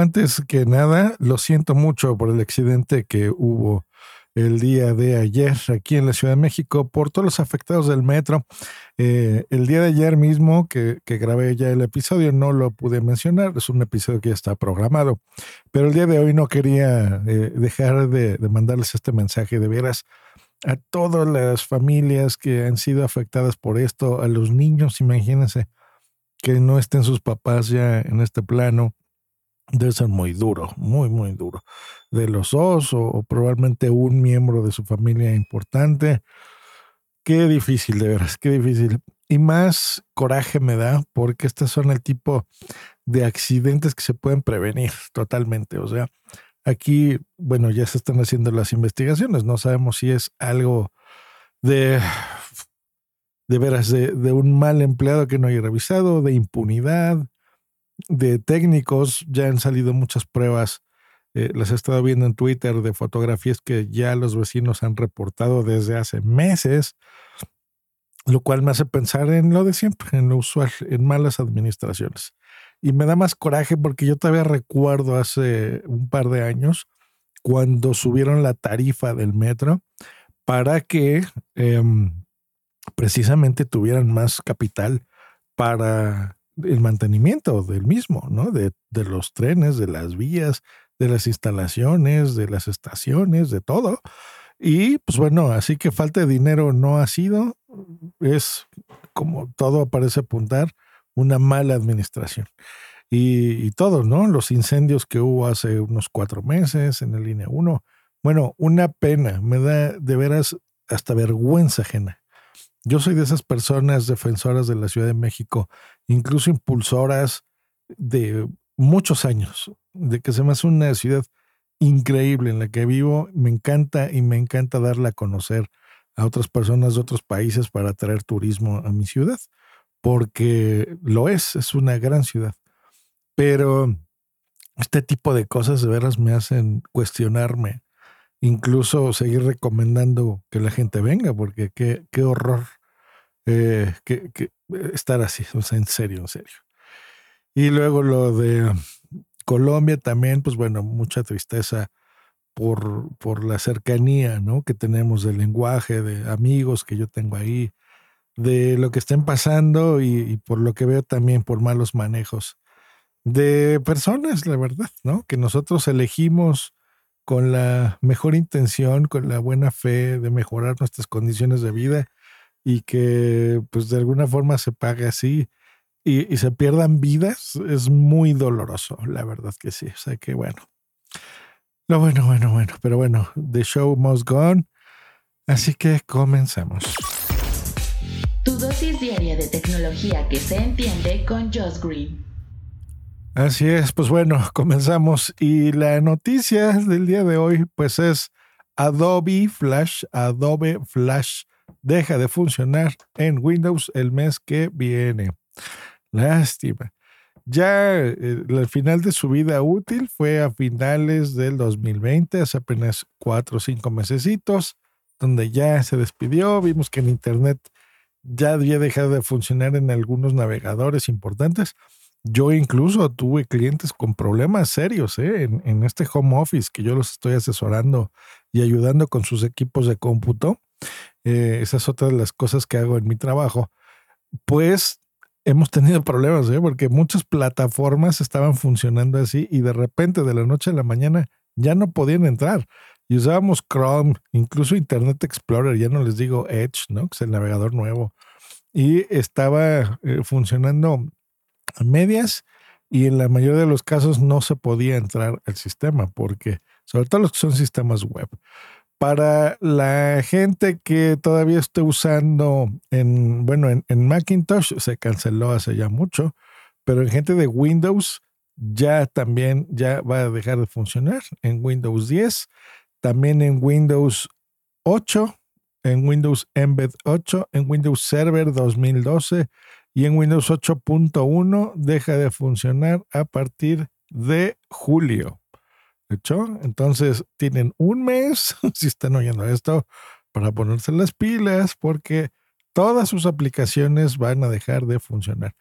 Antes que nada, lo siento mucho por el accidente que hubo el día de ayer aquí en la Ciudad de México por todos los afectados del metro. Eh, el día de ayer mismo que, grabé ya el episodio no lo pude mencionar, es un episodio que ya está programado, pero el día de hoy no quería eh, dejar de, mandarles este mensaje de veras a todas las familias que han sido afectadas por esto, a los niños, imagínense que no estén sus papás ya en este plano, debe ser muy duro, muy, muy duro. De los dos o, probablemente un miembro de su familia importante. Qué difícil, de veras, qué difícil. Y más coraje me da porque estos son el tipo de accidentes que se pueden prevenir totalmente. O sea, aquí, bueno, ya se están haciendo las investigaciones. No sabemos si es algo de, de veras, de, de un mal empleado que no haya revisado, de impunidad, de técnicos, ya han salido muchas pruebas, eh, las he estado viendo en Twitter de fotografías que ya los vecinos han reportado desde hace meses, lo cual me hace pensar en lo de siempre, en lo usual, en malas administraciones. Y me da más coraje porque yo todavía recuerdo hace un par de años cuando subieron la tarifa del metro para que em, precisamente tuvieran más capital para el mantenimiento del mismo, ¿no? De, los trenes, de las vías, de las instalaciones, de las estaciones, de todo. Y pues bueno, así que falta de dinero no ha sido, es como todo parece apuntar, una mala administración. Y, y todo, ¿no? Los incendios que hubo hace unos cuatro meses en la línea 1. Bueno, una pena, me da de veras hasta vergüenza ajena yo soy de esas personas defensoras de la Ciudad de México, incluso impulsoras de muchos años, de que se me hace una ciudad increíble en la que vivo. Me encanta y me encanta darla a conocer a otras personas de otros países para traer turismo a mi ciudad, porque lo es, es una gran ciudad. Pero este tipo de cosas de veras me hacen cuestionarme incluso seguir recomendando que la gente venga, porque qué, qué horror eh, que, que estar así, o sea, en serio, en serio. Y luego lo de Colombia también, pues bueno, mucha tristeza por, por la cercanía, ¿no? Que tenemos del lenguaje, de amigos que yo tengo ahí, de lo que estén pasando y, y por lo que veo también por malos manejos de personas, la verdad, ¿no? Que nosotros elegimos con la mejor intención, con la buena fe de mejorar nuestras condiciones de vida y que pues de alguna forma se pague así y, se pierdan vidas, es muy doloroso, la verdad que sí. O sea que bueno. Lo bueno, bueno, bueno, pero bueno, the show must go on. Así que comenzamos. Tu dosis diaria de tecnología que se entiende con Josh Green. Así es, pues bueno, comenzamos. Y la noticia del día de hoy, pues es Adobe Flash, Adobe Flash deja de funcionar en Windows el mes que viene. Lástima. Ya eh, el final de su vida útil fue a finales del 2020, hace apenas cuatro o cinco mesecitos, donde ya se despidió. Vimos que en Internet ya había dejado de funcionar en algunos navegadores importantes yo incluso tuve clientes con problemas serios ¿eh? en, este home office que yo los estoy asesorando y ayudando con sus equipos de cómputo. Eh, esa es otra de las cosas que hago en mi trabajo. Pues hemos tenido problemas, ¿eh? porque muchas plataformas estaban funcionando así y de repente de la noche a la mañana ya no podían entrar. Y usábamos Chrome, incluso Internet Explorer, ya no les digo Edge, ¿no? que es el navegador nuevo. Y estaba eh, funcionando a medias y en la mayoría de los casos no se podía entrar al sistema porque, sobre todo los que son sistemas web. Para la gente que todavía esté usando en, bueno, en, Macintosh se canceló hace ya mucho, pero en gente de Windows ya también ya va a dejar de funcionar en Windows 10, también en Windows 8, en Windows Embed 8, en Windows Server 2012 y en Windows 8.1 deja de funcionar a partir de julio. ¿Hecho? Entonces tienen un mes, si están oyendo esto, para ponerse las pilas porque todas sus aplicaciones van a dejar de funcionar.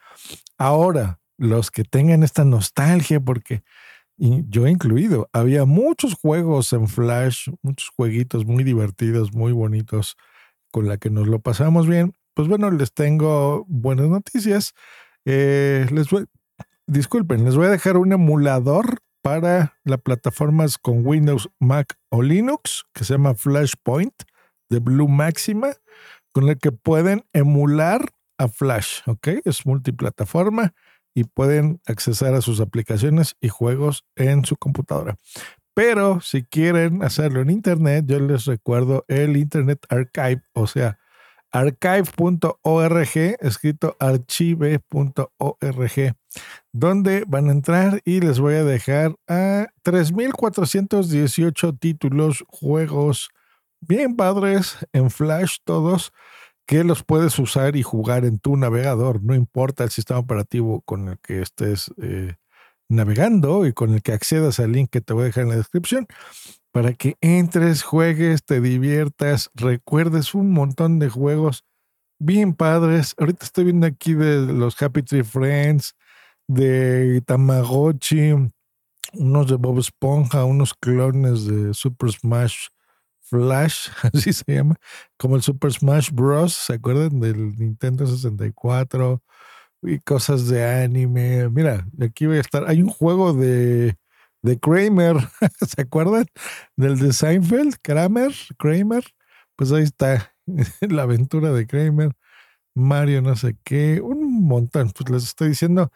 Ahora, los que tengan esta nostalgia, porque yo incluido, había muchos juegos en Flash, muchos jueguitos muy divertidos, muy bonitos, con la que nos lo pasamos bien. Pues bueno, les tengo buenas noticias. Eh, disculpen, les voy a dejar un emulador para las plataformas con Windows, Mac o Linux que se llama Flashpoint de Blue Maxima, con el que pueden emular a Flash, ¿ok? Es multiplataforma y pueden accesar a sus aplicaciones y juegos en su computadora. Pero si quieren hacerlo en Internet, yo les recuerdo el Internet Archive, o sea, archive.org, escrito archive.org, donde van a entrar y les voy a dejar a 3.418 títulos, juegos bien padres, en Flash todos, que los puedes usar y jugar en tu navegador, no importa el sistema operativo con el que estés eh, navegando y con el que accedas al link que te voy a dejar en la descripción, para que entres, juegues, te diviertas, recuerdes un montón de juegos bien padres. Ahorita estoy viendo aquí de los Happy Tree Friends, de Tamagotchi, unos de Bob Esponja, unos clones de Super Smash Flash, así se llama, como el Super Smash Bros. ¿Se acuerdan del Nintendo 64? Y cosas de anime. Mira, aquí voy a estar. Hay un juego de, de Kramer, ¿se acuerdan? Del de Seinfeld, Kramer, Kramer. Pues ahí está la aventura de Kramer, Mario, no sé qué, un montón. Pues les estoy diciendo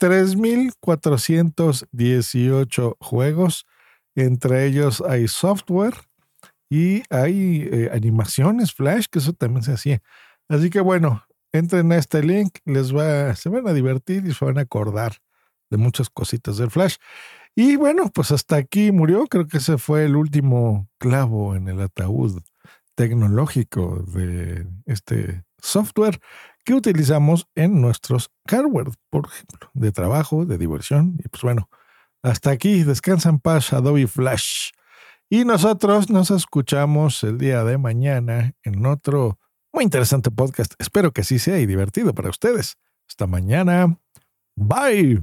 3.418 juegos. Entre ellos hay software y hay eh, animaciones Flash, que eso también se hacía. Así que bueno, entren a este link, les va, se van a divertir y se van a acordar de muchas cositas del Flash. Y bueno, pues hasta aquí murió. Creo que ese fue el último clavo en el ataúd tecnológico de este software que utilizamos en nuestros hardware, por ejemplo, de trabajo, de diversión. Y pues bueno, hasta aquí, descansan paz Adobe Flash. Y nosotros nos escuchamos el día de mañana en otro muy interesante podcast. Espero que sí sea y divertido para ustedes. Hasta mañana. Bye.